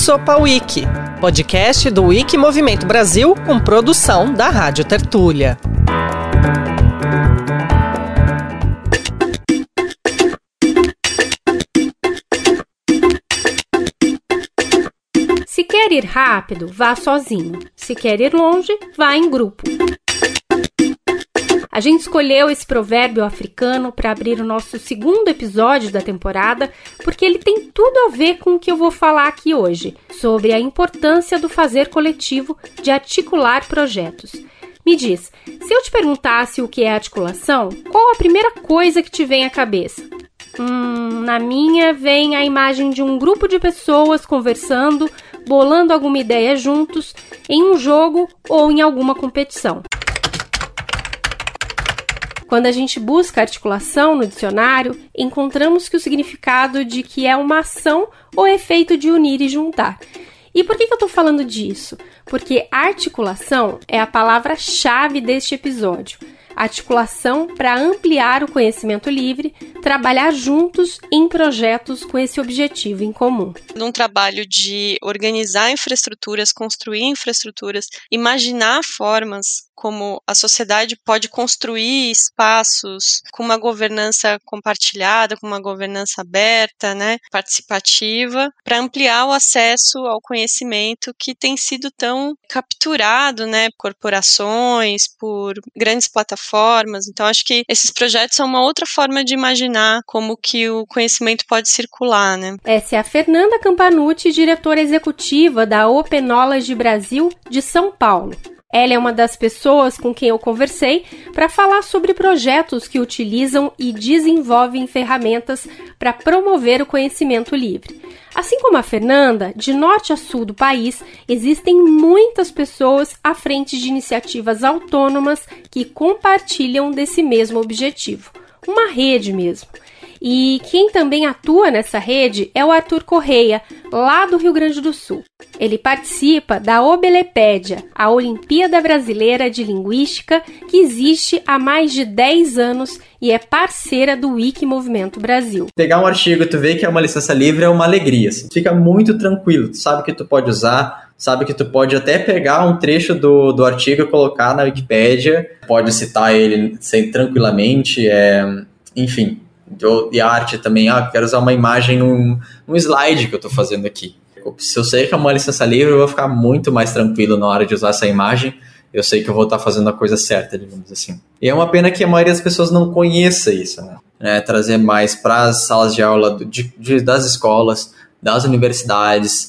Sopa Wiki, podcast do Wiki Movimento Brasil com produção da Rádio Tertúlia. Se quer ir rápido, vá sozinho. Se quer ir longe, vá em grupo. A gente escolheu esse provérbio africano para abrir o nosso segundo episódio da temporada, porque ele tem tudo a ver com o que eu vou falar aqui hoje, sobre a importância do fazer coletivo, de articular projetos. Me diz, se eu te perguntasse o que é articulação, qual a primeira coisa que te vem à cabeça? Hum, na minha vem a imagem de um grupo de pessoas conversando, bolando alguma ideia juntos, em um jogo ou em alguma competição. Quando a gente busca articulação no dicionário, encontramos que o significado de que é uma ação ou efeito de unir e juntar. E por que, que eu estou falando disso? Porque articulação é a palavra-chave deste episódio articulação para ampliar o conhecimento livre, trabalhar juntos em projetos com esse objetivo em comum. Num trabalho de organizar infraestruturas, construir infraestruturas, imaginar formas como a sociedade pode construir espaços com uma governança compartilhada, com uma governança aberta, né, participativa, para ampliar o acesso ao conhecimento que tem sido tão capturado, né, por corporações, por grandes plataformas. Então acho que esses projetos são uma outra forma de imaginar como que o conhecimento pode circular, né? Essa é a Fernanda Campanucci, diretora executiva da Open Knowledge Brasil de São Paulo. Ela é uma das pessoas com quem eu conversei para falar sobre projetos que utilizam e desenvolvem ferramentas para promover o conhecimento livre. Assim como a Fernanda, de norte a sul do país, existem muitas pessoas à frente de iniciativas autônomas que compartilham desse mesmo objetivo. Uma rede mesmo. E quem também atua nessa rede é o Arthur Correia, lá do Rio Grande do Sul. Ele participa da Obelepédia, a Olimpíada Brasileira de Linguística, que existe há mais de 10 anos e é parceira do Wiki Movimento Brasil. Pegar um artigo e tu vê que é uma licença livre é uma alegria. Assim. Fica muito tranquilo, tu sabe que tu pode usar, sabe que tu pode até pegar um trecho do, do artigo e colocar na Wikipédia, pode citar ele sem, tranquilamente, é, enfim, de arte também, ah, quero usar uma imagem num, num slide que eu estou fazendo aqui. Se eu sei que é uma licença livre, eu vou ficar muito mais tranquilo na hora de usar essa imagem. Eu sei que eu vou estar fazendo a coisa certa, digamos assim. E é uma pena que a maioria das pessoas não conheça isso, né? É, trazer mais para as salas de aula de, de, das escolas, das universidades.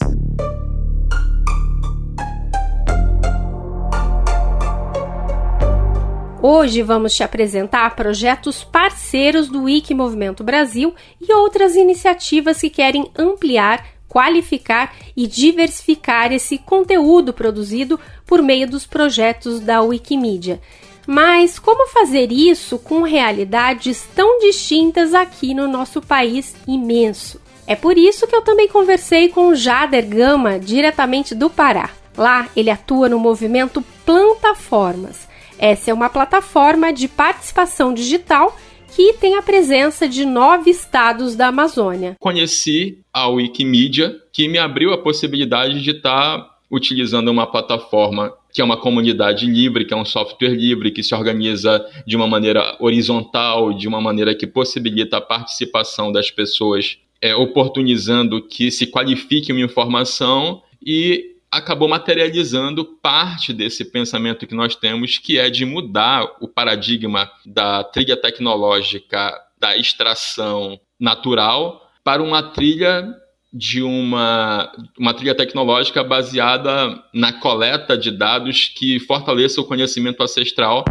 Hoje vamos te apresentar projetos parceiros do Wiki Movimento Brasil e outras iniciativas que querem ampliar, qualificar e diversificar esse conteúdo produzido por meio dos projetos da Wikimedia. Mas como fazer isso com realidades tão distintas aqui no nosso país imenso? É por isso que eu também conversei com o Jader Gama, diretamente do Pará. Lá ele atua no movimento Plantaformas essa é uma plataforma de participação digital que tem a presença de nove estados da Amazônia. Conheci a Wikimedia, que me abriu a possibilidade de estar utilizando uma plataforma que é uma comunidade livre, que é um software livre, que se organiza de uma maneira horizontal, de uma maneira que possibilita a participação das pessoas, é, oportunizando que se qualifique uma informação e acabou materializando parte desse pensamento que nós temos, que é de mudar o paradigma da trilha tecnológica da extração natural para uma trilha de uma, uma trilha tecnológica baseada na coleta de dados que fortaleça o conhecimento ancestral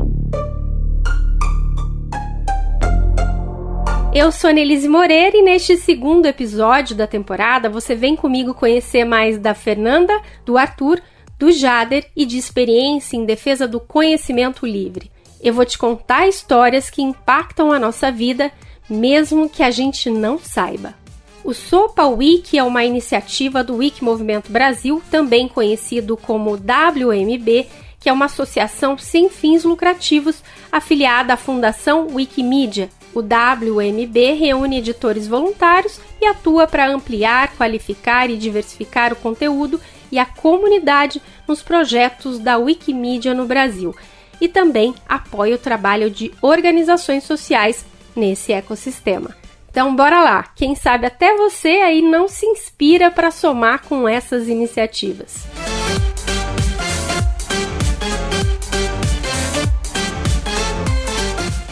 Eu sou Nelise Moreira e neste segundo episódio da temporada você vem comigo conhecer mais da Fernanda, do Arthur, do Jader e de experiência em defesa do conhecimento livre. Eu vou te contar histórias que impactam a nossa vida, mesmo que a gente não saiba. O Sopa Wiki é uma iniciativa do Wiki Movimento Brasil, também conhecido como WMB, que é uma associação sem fins lucrativos afiliada à Fundação Wikimedia O WMB reúne editores voluntários e atua para ampliar, qualificar e diversificar o conteúdo e a comunidade nos projetos da Wikimedia no Brasil e também apoia o trabalho de organizações sociais nesse ecossistema. Então, bora lá! Quem sabe até você aí não se inspira para somar com essas iniciativas.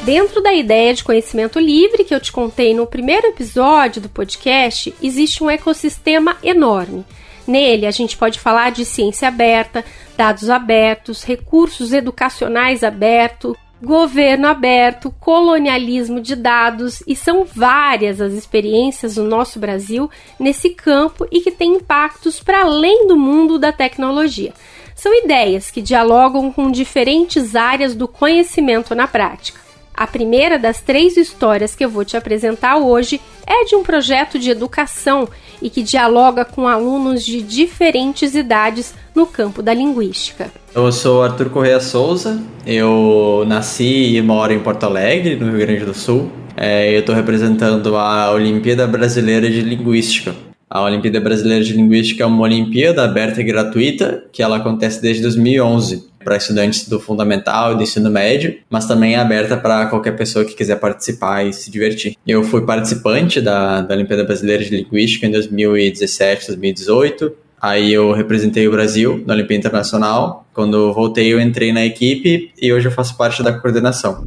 Dentro da ideia de conhecimento livre que eu te contei no primeiro episódio do podcast, existe um ecossistema enorme. Nele, a gente pode falar de ciência aberta, dados abertos, recursos educacionais abertos, governo aberto, colonialismo de dados e são várias as experiências no nosso Brasil nesse campo e que têm impactos para além do mundo da tecnologia. São ideias que dialogam com diferentes áreas do conhecimento na prática. A primeira das três histórias que eu vou te apresentar hoje é de um projeto de educação e que dialoga com alunos de diferentes idades no campo da linguística. Eu sou Arthur Correia Souza, eu nasci e moro em Porto Alegre, no Rio Grande do Sul. É, eu estou representando a Olimpíada Brasileira de Linguística. A Olimpíada Brasileira de Linguística é uma Olimpíada aberta e gratuita que ela acontece desde 2011 para estudantes do fundamental e do ensino médio, mas também é aberta para qualquer pessoa que quiser participar e se divertir. Eu fui participante da, da Olimpíada Brasileira de Linguística em 2017, 2018. Aí eu representei o Brasil na Olimpíada Internacional. Quando voltei, eu entrei na equipe e hoje eu faço parte da coordenação.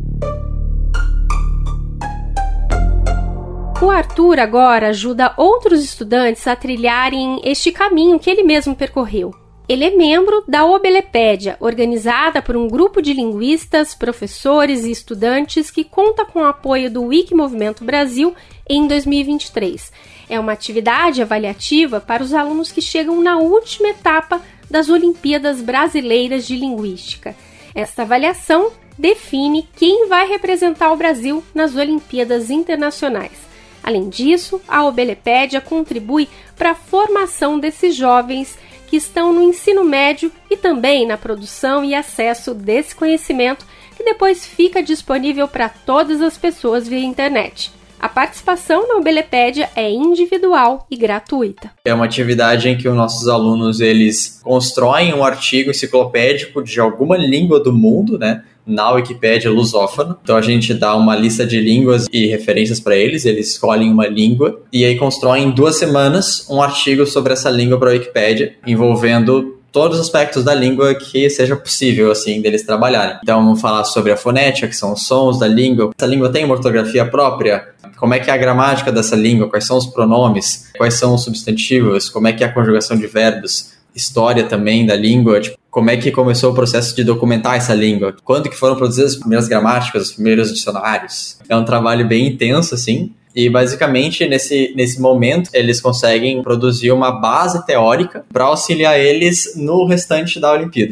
O Arthur agora ajuda outros estudantes a trilharem este caminho que ele mesmo percorreu. Ele é membro da Obelepédia, organizada por um grupo de linguistas, professores e estudantes que conta com o apoio do Wiki Movimento Brasil em 2023. É uma atividade avaliativa para os alunos que chegam na última etapa das Olimpíadas Brasileiras de Linguística. Esta avaliação define quem vai representar o Brasil nas Olimpíadas Internacionais. Além disso, a Obelepédia contribui para a formação desses jovens que estão no ensino médio e também na produção e acesso desse conhecimento que depois fica disponível para todas as pessoas via internet. A participação na Obelepédia é individual e gratuita. É uma atividade em que os nossos alunos eles constroem um artigo enciclopédico de alguma língua do mundo, né? Na Wikipédia lusófono. Então a gente dá uma lista de línguas e referências para eles, eles escolhem uma língua e aí constroem em duas semanas um artigo sobre essa língua para a Wikipédia, envolvendo todos os aspectos da língua que seja possível, assim, deles trabalharem. Então, vamos falar sobre a fonética, que são os sons da língua. Essa língua tem uma ortografia própria? Como é que é a gramática dessa língua? Quais são os pronomes? Quais são os substantivos? Como é que é a conjugação de verbos? História também da língua, tipo, como é que começou o processo de documentar essa língua? Quando que foram produzidas as primeiras gramáticas, os primeiros dicionários? É um trabalho bem intenso, assim, e basicamente, nesse, nesse momento, eles conseguem produzir uma base teórica para auxiliar eles no restante da Olimpíada.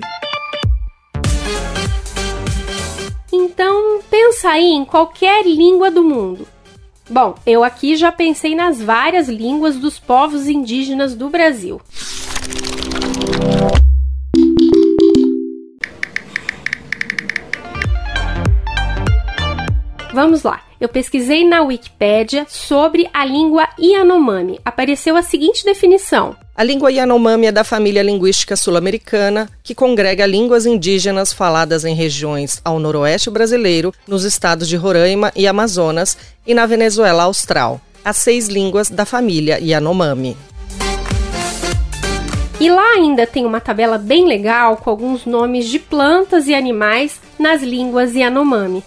Então, pensa aí em qualquer língua do mundo. Bom, eu aqui já pensei nas várias línguas dos povos indígenas do Brasil. Vamos lá. Eu pesquisei na Wikipédia sobre a língua Yanomami. Apareceu a seguinte definição: a língua Yanomami é da família linguística sul-americana, que congrega línguas indígenas faladas em regiões ao noroeste brasileiro, nos estados de Roraima e Amazonas e na Venezuela Austral. As seis línguas da família Yanomami. E lá ainda tem uma tabela bem legal com alguns nomes de plantas e animais nas línguas Yanomami.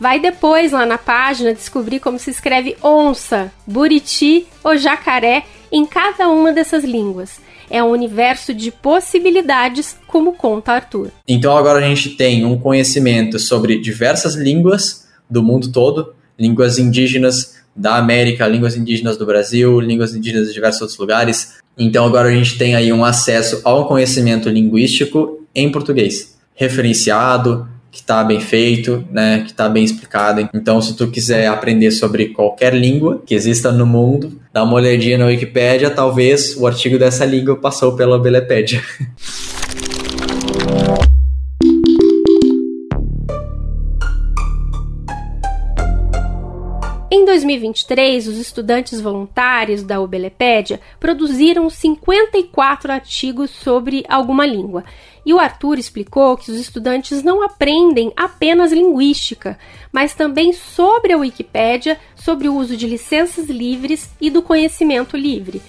Vai depois lá na página descobrir como se escreve onça, buriti ou jacaré em cada uma dessas línguas. É um universo de possibilidades, como conta Arthur. Então agora a gente tem um conhecimento sobre diversas línguas do mundo todo, línguas indígenas da América, línguas indígenas do Brasil, línguas indígenas de diversos outros lugares. Então agora a gente tem aí um acesso ao conhecimento linguístico em português, referenciado, que está bem feito, né, que está bem explicado. Então, se tu quiser aprender sobre qualquer língua que exista no mundo, dá uma olhadinha na Wikipédia, talvez o artigo dessa língua passou pela Belepédia. Em 2023, os estudantes voluntários da Obelepédia produziram 54 artigos sobre alguma língua. E o Arthur explicou que os estudantes não aprendem apenas linguística, mas também sobre a Wikipédia, sobre o uso de licenças livres e do conhecimento livre.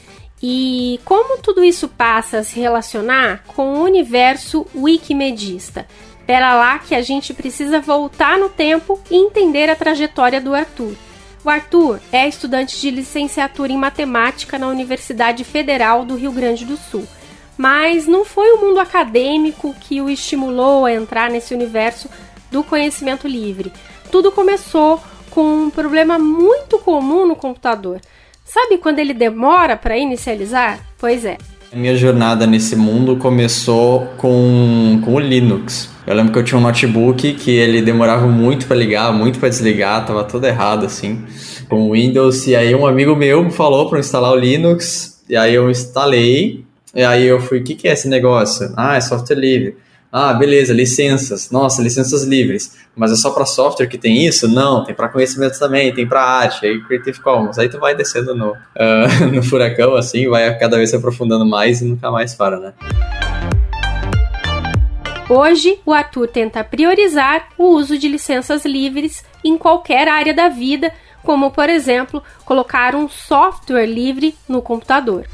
E como tudo isso passa a se relacionar com o universo wikimedista? Pera lá que a gente precisa voltar no tempo e entender a trajetória do Arthur. O Arthur é estudante de licenciatura em matemática na Universidade Federal do Rio Grande do Sul. Mas não foi o mundo acadêmico que o estimulou a entrar nesse universo do conhecimento livre. Tudo começou com um problema muito comum no computador. Sabe quando ele demora para inicializar? Pois é. Minha jornada nesse mundo começou com, com o Linux. Eu lembro que eu tinha um notebook que ele demorava muito para ligar, muito para desligar, tava tudo errado assim, com o Windows. E aí um amigo meu me falou para instalar o Linux, e aí eu instalei. E aí eu fui, o que, que é esse negócio? Ah, é software livre. Ah, beleza, licenças. Nossa, licenças livres. Mas é só para software que tem isso? Não, tem para conhecimento também, tem para arte, aí Creative Commons. Aí tu vai descendo no, uh, no furacão, assim, vai cada vez se aprofundando mais e nunca mais para, né? Hoje, o Arthur tenta priorizar o uso de licenças livres em qualquer área da vida, como, por exemplo, colocar um software livre no computador.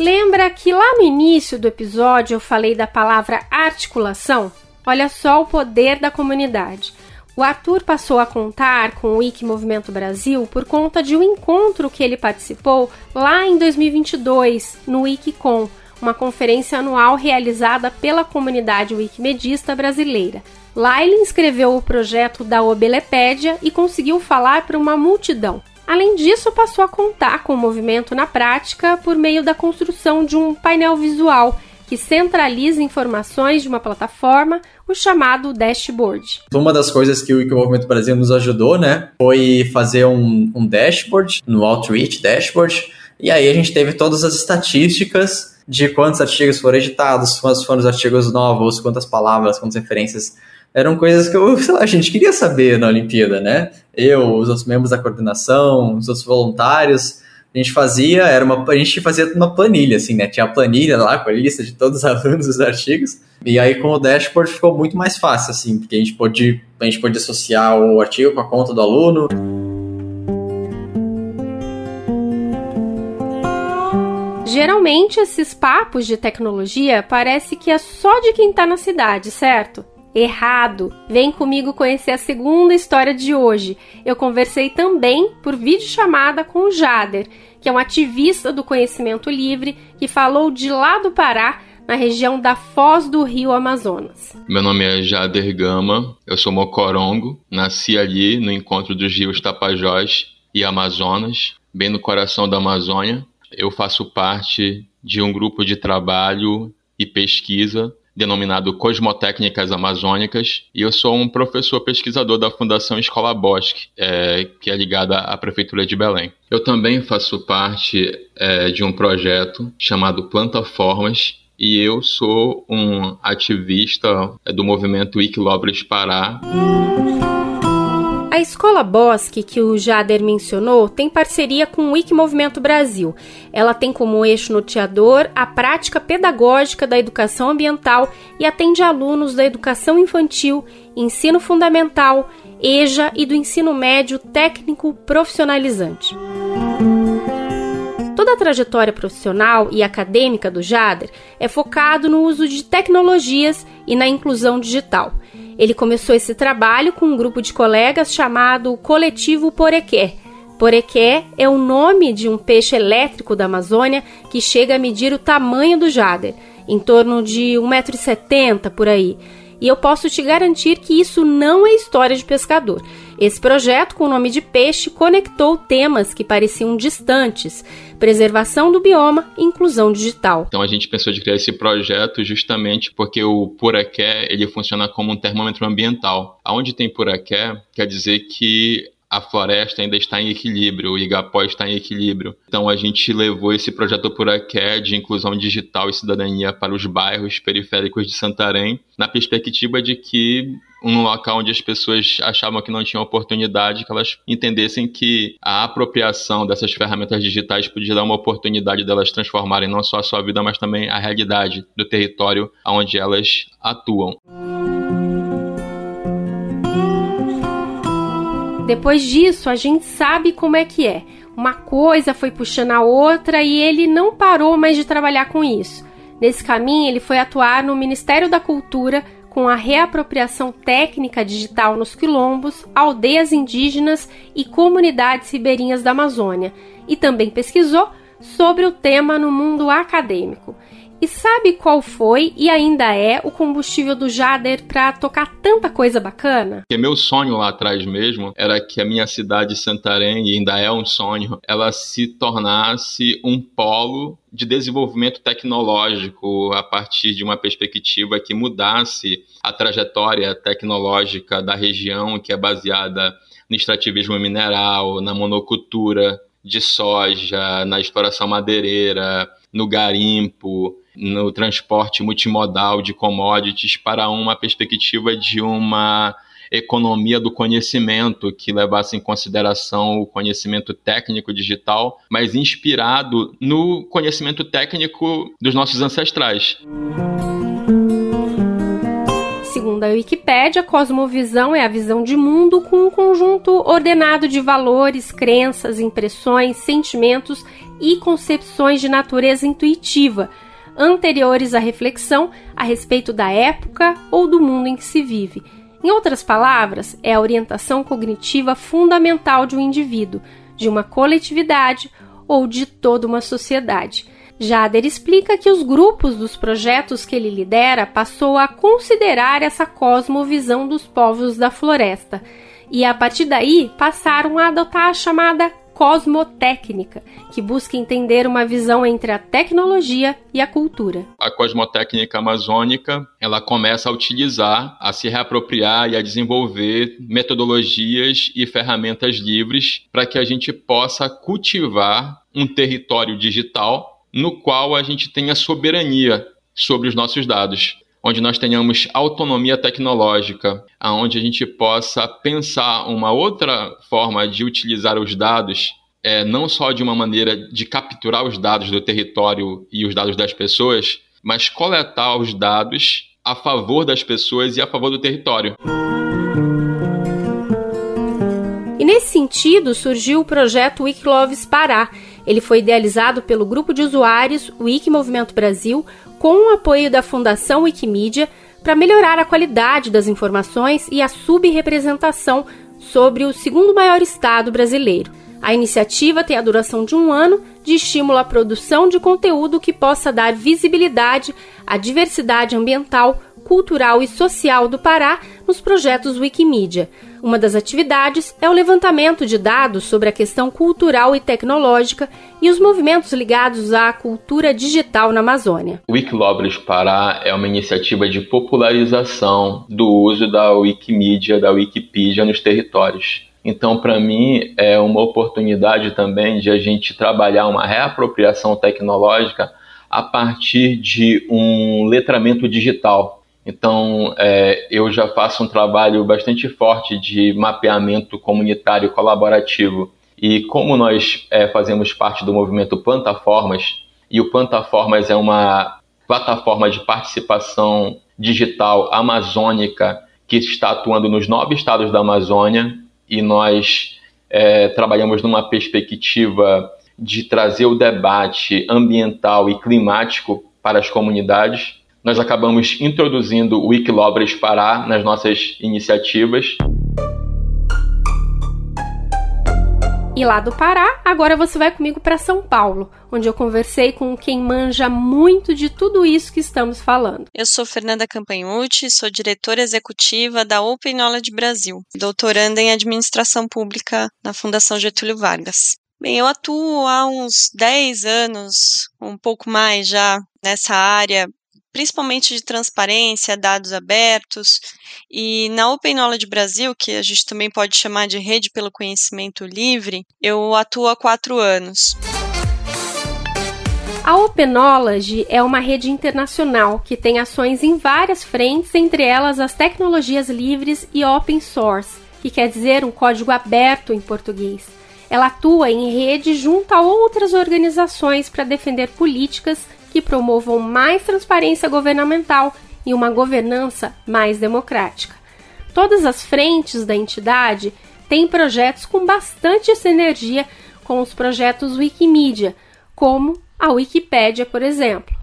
Lembra que lá no início do episódio eu falei da palavra articulação? Olha só o poder da comunidade. O Arthur passou a contar com o Wiki Movimento Brasil por conta de um encontro que ele participou lá em 2022 no Wikicon, uma conferência anual realizada pela comunidade wikimedista brasileira. Lá ele inscreveu o projeto da Obelepédia e conseguiu falar para uma multidão. Além disso, passou a contar com o movimento na prática por meio da construção de um painel visual que centraliza informações de uma plataforma, o chamado dashboard. Uma das coisas que o Movimento Brasil nos ajudou, né, foi fazer um, um dashboard, no Outreach Dashboard, e aí a gente teve todas as estatísticas de quantos artigos foram editados, quantos foram os artigos novos, quantas palavras, quantas referências eram coisas que eu, lá, a gente queria saber na Olimpíada, né? Eu, os outros membros da coordenação, os outros voluntários, a gente fazia, era uma, a gente fazia uma planilha, assim, né? Tinha a planilha lá com a lista de todos os alunos dos artigos. E aí com o dashboard ficou muito mais fácil, assim, porque a gente pôde, a gente pôde associar o artigo com a conta do aluno. Geralmente esses papos de tecnologia parece que é só de quem está na cidade, certo? Errado! Vem comigo conhecer a segunda história de hoje. Eu conversei também por videochamada com o Jader, que é um ativista do conhecimento livre que falou de lá do Pará, na região da Foz do Rio Amazonas. Meu nome é Jader Gama, eu sou mocorongo, nasci ali no encontro dos rios Tapajós e Amazonas, bem no coração da Amazônia. Eu faço parte de um grupo de trabalho e pesquisa denominado Cosmotécnicas Amazônicas, e eu sou um professor pesquisador da Fundação Escola Bosque, é, que é ligada à Prefeitura de Belém. Eu também faço parte é, de um projeto chamado Plantaformas, e eu sou um ativista é, do movimento Wikilobres Pará. A Escola Bosque, que o Jader mencionou, tem parceria com o Wiki Movimento Brasil. Ela tem como eixo norteador a prática pedagógica da educação ambiental e atende alunos da educação infantil, ensino fundamental, EJA e do ensino médio técnico profissionalizante. Toda a trajetória profissional e acadêmica do Jader é focado no uso de tecnologias e na inclusão digital. Ele começou esse trabalho com um grupo de colegas chamado Coletivo Porequé. Porequé é o nome de um peixe elétrico da Amazônia que chega a medir o tamanho do jader, em torno de 1,70m por aí. E eu posso te garantir que isso não é história de pescador. Esse projeto, com o nome de Peixe, conectou temas que pareciam distantes: preservação do bioma e inclusão digital. Então a gente pensou de criar esse projeto justamente porque o Puraqué ele funciona como um termômetro ambiental. Aonde tem Puraqué, quer dizer que a floresta ainda está em equilíbrio, o Igapó está em equilíbrio. Então a gente levou esse projeto Puraqué de inclusão digital e cidadania para os bairros periféricos de Santarém, na perspectiva de que um local onde as pessoas achavam que não tinham oportunidade, que elas entendessem que a apropriação dessas ferramentas digitais podia dar uma oportunidade delas transformarem não só a sua vida, mas também a realidade do território onde elas atuam. Depois disso, a gente sabe como é que é. Uma coisa foi puxando a outra e ele não parou mais de trabalhar com isso. Nesse caminho, ele foi atuar no Ministério da Cultura com a reapropriação técnica digital nos quilombos, aldeias indígenas e comunidades ribeirinhas da Amazônia, e também pesquisou sobre o tema no mundo acadêmico. E sabe qual foi e ainda é o combustível do Jader para tocar tanta coisa bacana? Que meu sonho lá atrás mesmo era que a minha cidade Santarém, e ainda é um sonho, ela se tornasse um polo de desenvolvimento tecnológico a partir de uma perspectiva que mudasse a trajetória tecnológica da região, que é baseada no extrativismo mineral, na monocultura de soja, na exploração madeireira, no garimpo, no transporte multimodal de commodities para uma perspectiva de uma economia do conhecimento que levasse em consideração o conhecimento técnico digital, mas inspirado no conhecimento técnico dos nossos ancestrais. Segundo a Wikipédia, cosmovisão é a visão de mundo com um conjunto ordenado de valores, crenças, impressões, sentimentos e concepções de natureza intuitiva anteriores à reflexão a respeito da época ou do mundo em que se vive. Em outras palavras, é a orientação cognitiva fundamental de um indivíduo, de uma coletividade ou de toda uma sociedade. Jader explica que os grupos dos projetos que ele lidera passou a considerar essa cosmovisão dos povos da floresta e a partir daí passaram a adotar a chamada cosmotécnica, que busca entender uma visão entre a tecnologia e a cultura. A cosmotécnica amazônica, ela começa a utilizar, a se reapropriar e a desenvolver metodologias e ferramentas livres para que a gente possa cultivar um território digital no qual a gente tenha soberania sobre os nossos dados onde nós tenhamos autonomia tecnológica, aonde a gente possa pensar uma outra forma de utilizar os dados, é, não só de uma maneira de capturar os dados do território e os dados das pessoas, mas coletar os dados a favor das pessoas e a favor do território. E nesse sentido surgiu o projeto Wikiloves Pará. Ele foi idealizado pelo grupo de usuários Wiki Movimento Brasil, com o apoio da Fundação Wikimedia para melhorar a qualidade das informações e a subrepresentação sobre o segundo maior estado brasileiro. A iniciativa tem a duração de um ano de estímulo à produção de conteúdo que possa dar visibilidade à diversidade ambiental, cultural e social do Pará nos projetos Wikimedia. Uma das atividades é o levantamento de dados sobre a questão cultural e tecnológica e os movimentos ligados à cultura digital na Amazônia. O Wikilobres Pará é uma iniciativa de popularização do uso da Wikimedia, da Wikipedia nos territórios. Então, para mim, é uma oportunidade também de a gente trabalhar uma reapropriação tecnológica a partir de um letramento digital então, é, eu já faço um trabalho bastante forte de mapeamento comunitário colaborativo. E como nós é, fazemos parte do movimento Plantaformas, e o Plantaformas é uma plataforma de participação digital amazônica que está atuando nos nove estados da Amazônia, e nós é, trabalhamos numa perspectiva de trazer o debate ambiental e climático para as comunidades nós acabamos introduzindo o Wikilobres Pará nas nossas iniciativas. E lá do Pará, agora você vai comigo para São Paulo, onde eu conversei com quem manja muito de tudo isso que estamos falando. Eu sou Fernanda Campanhucci, sou diretora executiva da Open Knowledge Brasil, doutoranda em administração pública na Fundação Getúlio Vargas. Bem, eu atuo há uns 10 anos, um pouco mais já, nessa área principalmente de transparência, dados abertos. E na Open Knowledge Brasil, que a gente também pode chamar de Rede pelo Conhecimento Livre, eu atuo há quatro anos. A Open Knowledge é uma rede internacional que tem ações em várias frentes, entre elas as tecnologias livres e open source, que quer dizer um código aberto em português. Ela atua em rede junto a outras organizações para defender políticas que promovam mais transparência governamental e uma governança mais democrática. Todas as frentes da entidade têm projetos com bastante sinergia com os projetos Wikimedia, como a Wikipédia, por exemplo.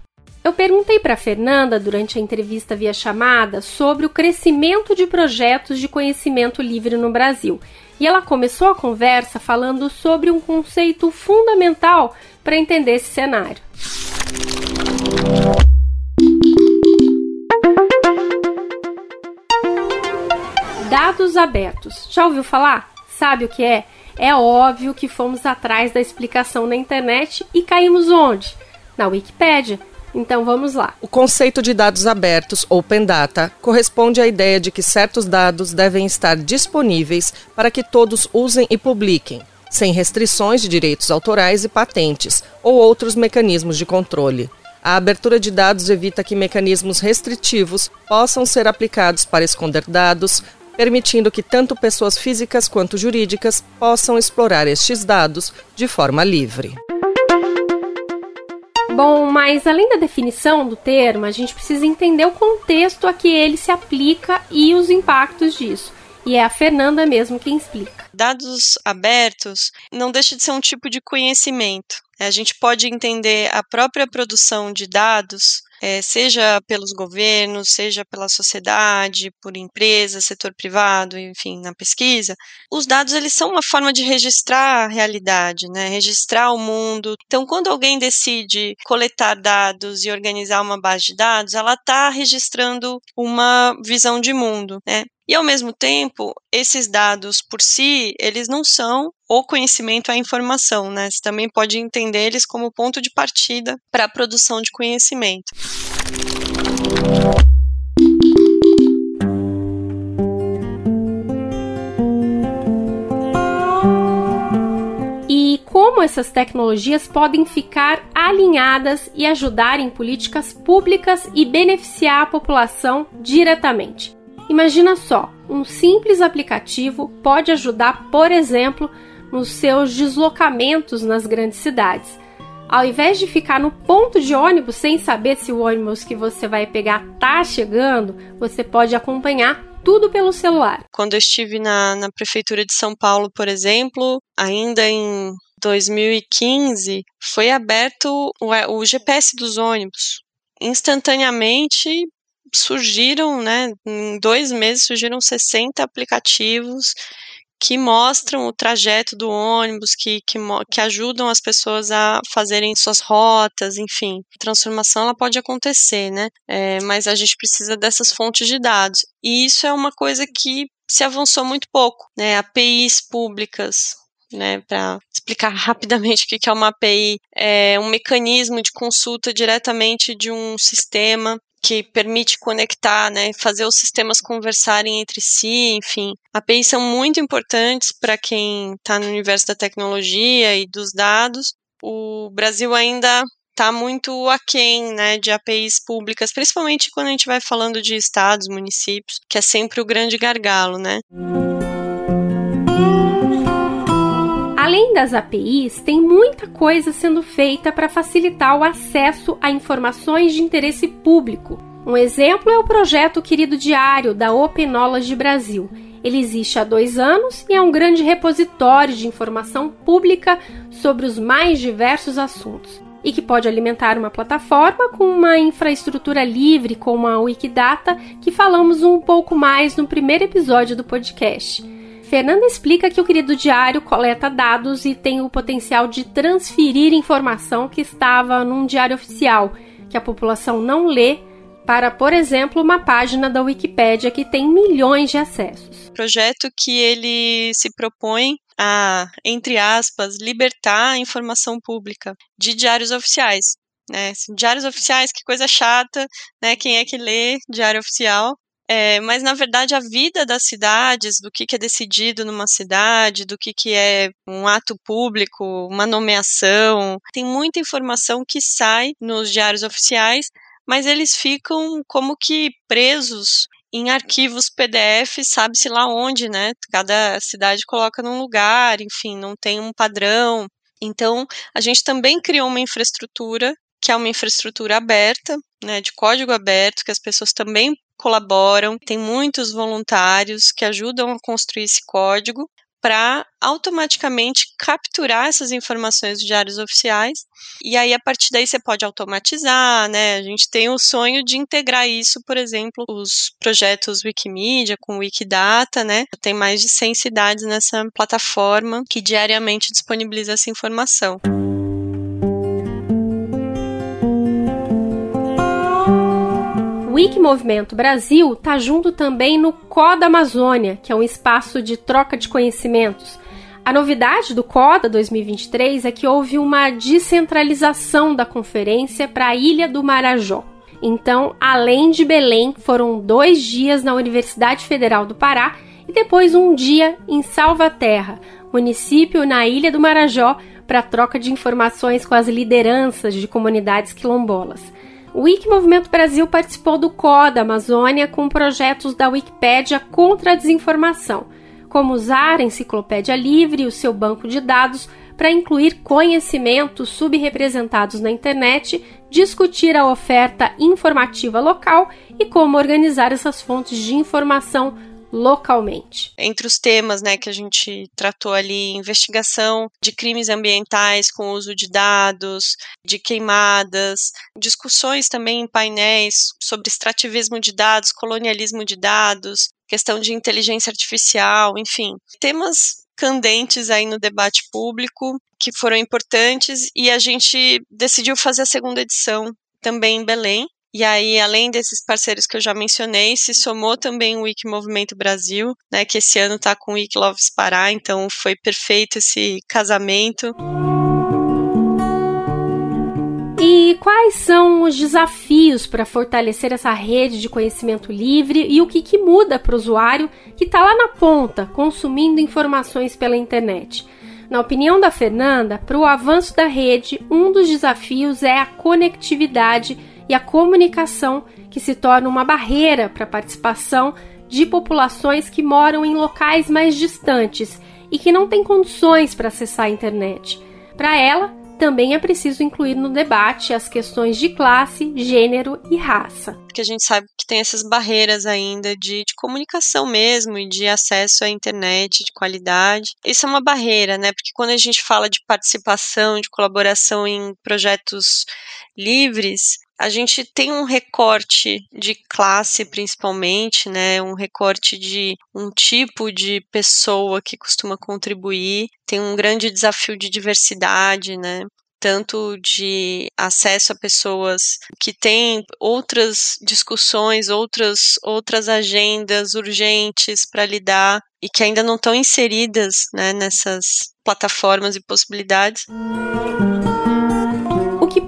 Eu perguntei para Fernanda durante a entrevista via chamada sobre o crescimento de projetos de conhecimento livre no Brasil. E ela começou a conversa falando sobre um conceito fundamental para entender esse cenário. Dados abertos. Já ouviu falar? Sabe o que é? É óbvio que fomos atrás da explicação na internet e caímos onde? Na Wikipédia. Então vamos lá. O conceito de dados abertos, Open Data, corresponde à ideia de que certos dados devem estar disponíveis para que todos usem e publiquem, sem restrições de direitos autorais e patentes ou outros mecanismos de controle. A abertura de dados evita que mecanismos restritivos possam ser aplicados para esconder dados, permitindo que tanto pessoas físicas quanto jurídicas possam explorar estes dados de forma livre. Bom, mas além da definição do termo, a gente precisa entender o contexto a que ele se aplica e os impactos disso. E é a Fernanda mesmo quem explica. Dados abertos não deixa de ser um tipo de conhecimento. A gente pode entender a própria produção de dados é, seja pelos governos, seja pela sociedade, por empresas, setor privado, enfim, na pesquisa, os dados eles são uma forma de registrar a realidade, né? Registrar o mundo. Então, quando alguém decide coletar dados e organizar uma base de dados, ela está registrando uma visão de mundo, né? E ao mesmo tempo, esses dados por si, eles não são o conhecimento, a informação, né? Você também pode entender eles como ponto de partida para a produção de conhecimento. E como essas tecnologias podem ficar alinhadas e ajudar em políticas públicas e beneficiar a população diretamente. Imagina só, um simples aplicativo pode ajudar, por exemplo, nos seus deslocamentos nas grandes cidades. Ao invés de ficar no ponto de ônibus sem saber se o ônibus que você vai pegar está chegando, você pode acompanhar tudo pelo celular. Quando eu estive na, na Prefeitura de São Paulo, por exemplo, ainda em 2015, foi aberto o, o GPS dos ônibus. Instantaneamente surgiram, né, em dois meses surgiram 60 aplicativos que mostram o trajeto do ônibus, que, que, que ajudam as pessoas a fazerem suas rotas, enfim. Transformação ela pode acontecer, né? É, mas a gente precisa dessas fontes de dados. E isso é uma coisa que se avançou muito pouco, né? APIs públicas, né, para explicar rapidamente o que é uma API, é um mecanismo de consulta diretamente de um sistema que permite conectar, né, fazer os sistemas conversarem entre si, enfim. APIs são muito importantes para quem está no universo da tecnologia e dos dados. O Brasil ainda está muito aquém né, de APIs públicas, principalmente quando a gente vai falando de estados, municípios, que é sempre o grande gargalo, né? Além das APIs, tem muita coisa sendo feita para facilitar o acesso a informações de interesse público. Um exemplo é o projeto Querido Diário da Open Knowledge Brasil. Ele existe há dois anos e é um grande repositório de informação pública sobre os mais diversos assuntos e que pode alimentar uma plataforma com uma infraestrutura livre como a Wikidata, que falamos um pouco mais no primeiro episódio do podcast. Fernanda explica que o querido diário coleta dados e tem o potencial de transferir informação que estava num diário oficial, que a população não lê, para, por exemplo, uma página da Wikipédia que tem milhões de acessos. Projeto que ele se propõe a, entre aspas, libertar a informação pública de diários oficiais. né? Diários oficiais, que coisa chata, né? Quem é que lê diário oficial? É, mas, na verdade, a vida das cidades, do que, que é decidido numa cidade, do que, que é um ato público, uma nomeação, tem muita informação que sai nos diários oficiais, mas eles ficam como que presos em arquivos PDF, sabe-se lá onde, né? Cada cidade coloca num lugar, enfim, não tem um padrão. Então, a gente também criou uma infraestrutura que é uma infraestrutura aberta, né, de código aberto, que as pessoas também colaboram. Tem muitos voluntários que ajudam a construir esse código para automaticamente capturar essas informações dos diários oficiais. E aí, a partir daí, você pode automatizar, né? A gente tem o sonho de integrar isso, por exemplo, os projetos Wikimedia com Wikidata, né? Tem mais de 100 cidades nessa plataforma que diariamente disponibiliza essa informação. Wiki Movimento Brasil está junto também no CODA Amazônia, que é um espaço de troca de conhecimentos. A novidade do CODA 2023 é que houve uma descentralização da conferência para a Ilha do Marajó. Então, além de Belém, foram dois dias na Universidade Federal do Pará e depois um dia em Salvaterra, município na Ilha do Marajó, para troca de informações com as lideranças de comunidades quilombolas. O Wiki Movimento Brasil participou do CODA Amazônia com projetos da Wikipédia contra a desinformação, como usar a enciclopédia livre e o seu banco de dados para incluir conhecimentos subrepresentados na internet, discutir a oferta informativa local e como organizar essas fontes de informação localmente. Entre os temas né, que a gente tratou ali, investigação de crimes ambientais com uso de dados, de queimadas, discussões também em painéis sobre extrativismo de dados, colonialismo de dados, questão de inteligência artificial, enfim, temas candentes aí no debate público que foram importantes e a gente decidiu fazer a segunda edição também em Belém, e aí, além desses parceiros que eu já mencionei, se somou também o Wiki Movimento Brasil, né, que esse ano está com o Wiki Loves Pará, então foi perfeito esse casamento. E quais são os desafios para fortalecer essa rede de conhecimento livre e o que, que muda para o usuário que está lá na ponta, consumindo informações pela internet? Na opinião da Fernanda, para o avanço da rede, um dos desafios é a conectividade e a comunicação, que se torna uma barreira para a participação de populações que moram em locais mais distantes e que não têm condições para acessar a internet. Para ela, também é preciso incluir no debate as questões de classe, gênero e raça. Porque a gente sabe que tem essas barreiras ainda de, de, comunicação mesmo e de acesso à internet de qualidade. Isso é uma barreira, né? Porque quando a gente fala de participação, de colaboração em projetos livres, a gente tem um recorte de classe, principalmente, né? Um recorte de um tipo de pessoa que costuma contribuir. Tem um grande desafio de diversidade, né? tanto de acesso a pessoas que têm outras discussões, outras, outras agendas urgentes para lidar e que ainda não estão inseridas né, nessas plataformas e possibilidades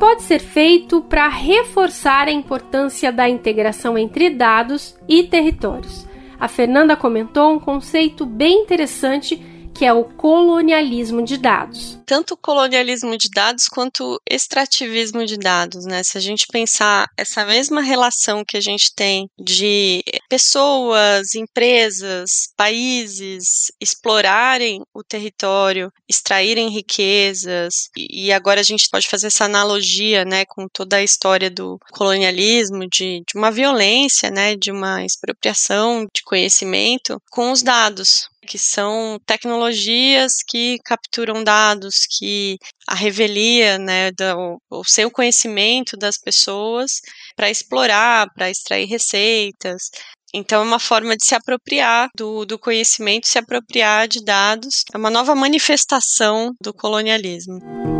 pode ser feito para reforçar a importância da integração entre dados e territórios. A Fernanda comentou um conceito bem interessante que é o colonialismo de dados. Tanto o colonialismo de dados quanto o extrativismo de dados, né? Se a gente pensar essa mesma relação que a gente tem de pessoas, empresas, países explorarem o território, extraírem riquezas, e agora a gente pode fazer essa analogia, né, com toda a história do colonialismo, de, de uma violência, né, de uma expropriação de conhecimento com os dados que são tecnologias que capturam dados, que a revelia, né, do, o seu conhecimento das pessoas para explorar, para extrair receitas. Então, é uma forma de se apropriar do, do conhecimento, se apropriar de dados. É uma nova manifestação do colonialismo.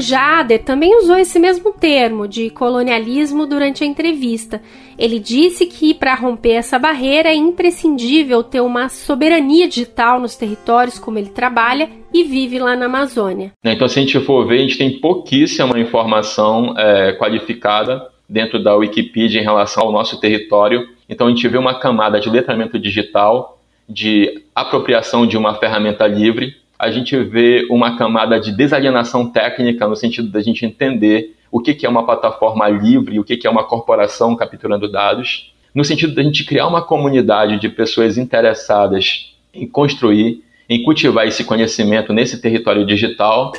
O Jader também usou esse mesmo termo de colonialismo durante a entrevista. Ele disse que para romper essa barreira é imprescindível ter uma soberania digital nos territórios como ele trabalha e vive lá na Amazônia. Então, se a gente for ver, a gente tem pouquíssima informação é, qualificada dentro da Wikipedia em relação ao nosso território. Então, a gente vê uma camada de letramento digital, de apropriação de uma ferramenta livre, a gente vê uma camada de desalienação técnica, no sentido da gente entender o que é uma plataforma livre, o que é uma corporação capturando dados, no sentido da gente criar uma comunidade de pessoas interessadas em construir, em cultivar esse conhecimento nesse território digital.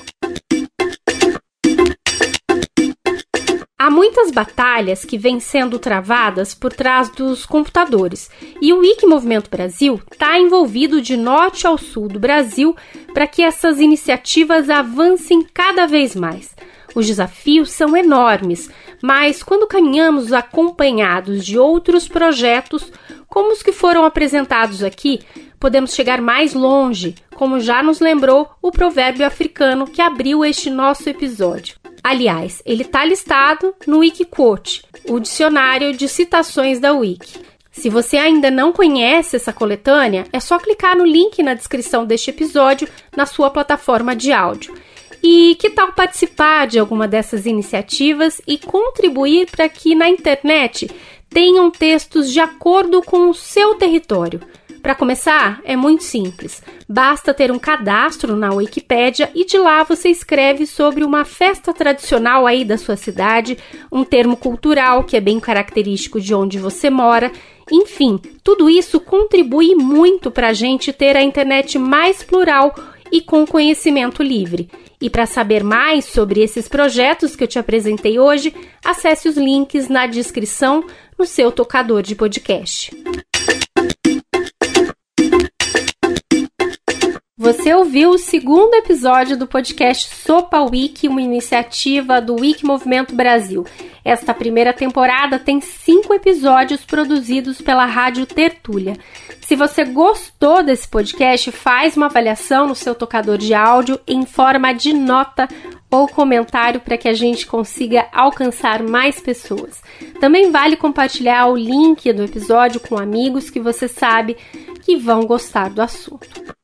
Há muitas batalhas que vêm sendo travadas por trás dos computadores e o Wiki Movimento Brasil está envolvido de norte ao sul do Brasil para que essas iniciativas avancem cada vez mais. Os desafios são enormes, mas quando caminhamos acompanhados de outros projetos, como os que foram apresentados aqui, podemos chegar mais longe, como já nos lembrou o provérbio africano que abriu este nosso episódio. Aliás, ele está listado no Wikiquote, o dicionário de citações da Wiki. Se você ainda não conhece essa coletânea, é só clicar no link na descrição deste episódio na sua plataforma de áudio. E que tal participar de alguma dessas iniciativas e contribuir para que na internet tenham textos de acordo com o seu território? Para começar, é muito simples. Basta ter um cadastro na Wikipédia e de lá você escreve sobre uma festa tradicional aí da sua cidade, um termo cultural que é bem característico de onde você mora. Enfim, tudo isso contribui muito para a gente ter a internet mais plural e com conhecimento livre. E para saber mais sobre esses projetos que eu te apresentei hoje, acesse os links na descrição no seu tocador de podcast. Você ouviu o segundo episódio do podcast Sopa Wiki, uma iniciativa do Wiki Movimento Brasil. Esta primeira temporada tem cinco episódios produzidos pela Rádio Tertúlia. Se você gostou desse podcast, faz uma avaliação no seu tocador de áudio em forma de nota ou comentário para que a gente consiga alcançar mais pessoas. Também vale compartilhar o link do episódio com amigos que você sabe que vão gostar do assunto.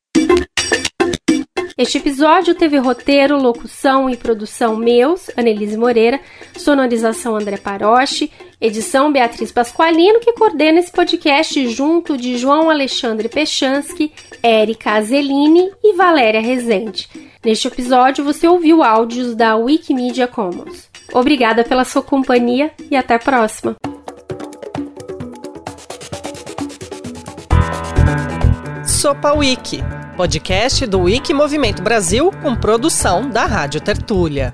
Este episódio teve roteiro, locução e produção meus, Anelise Moreira, sonorização André Paroche, edição Beatriz Pasqualino, que coordena esse podcast junto de João Alexandre Pechansky, Érica Azelini e Valéria Rezende. Neste episódio você ouviu áudios da Wikimedia Commons. Obrigada pela sua companhia e até a próxima! Sopa Wiki podcast do Wiki Movimento Brasil com produção da Rádio Tertúlia.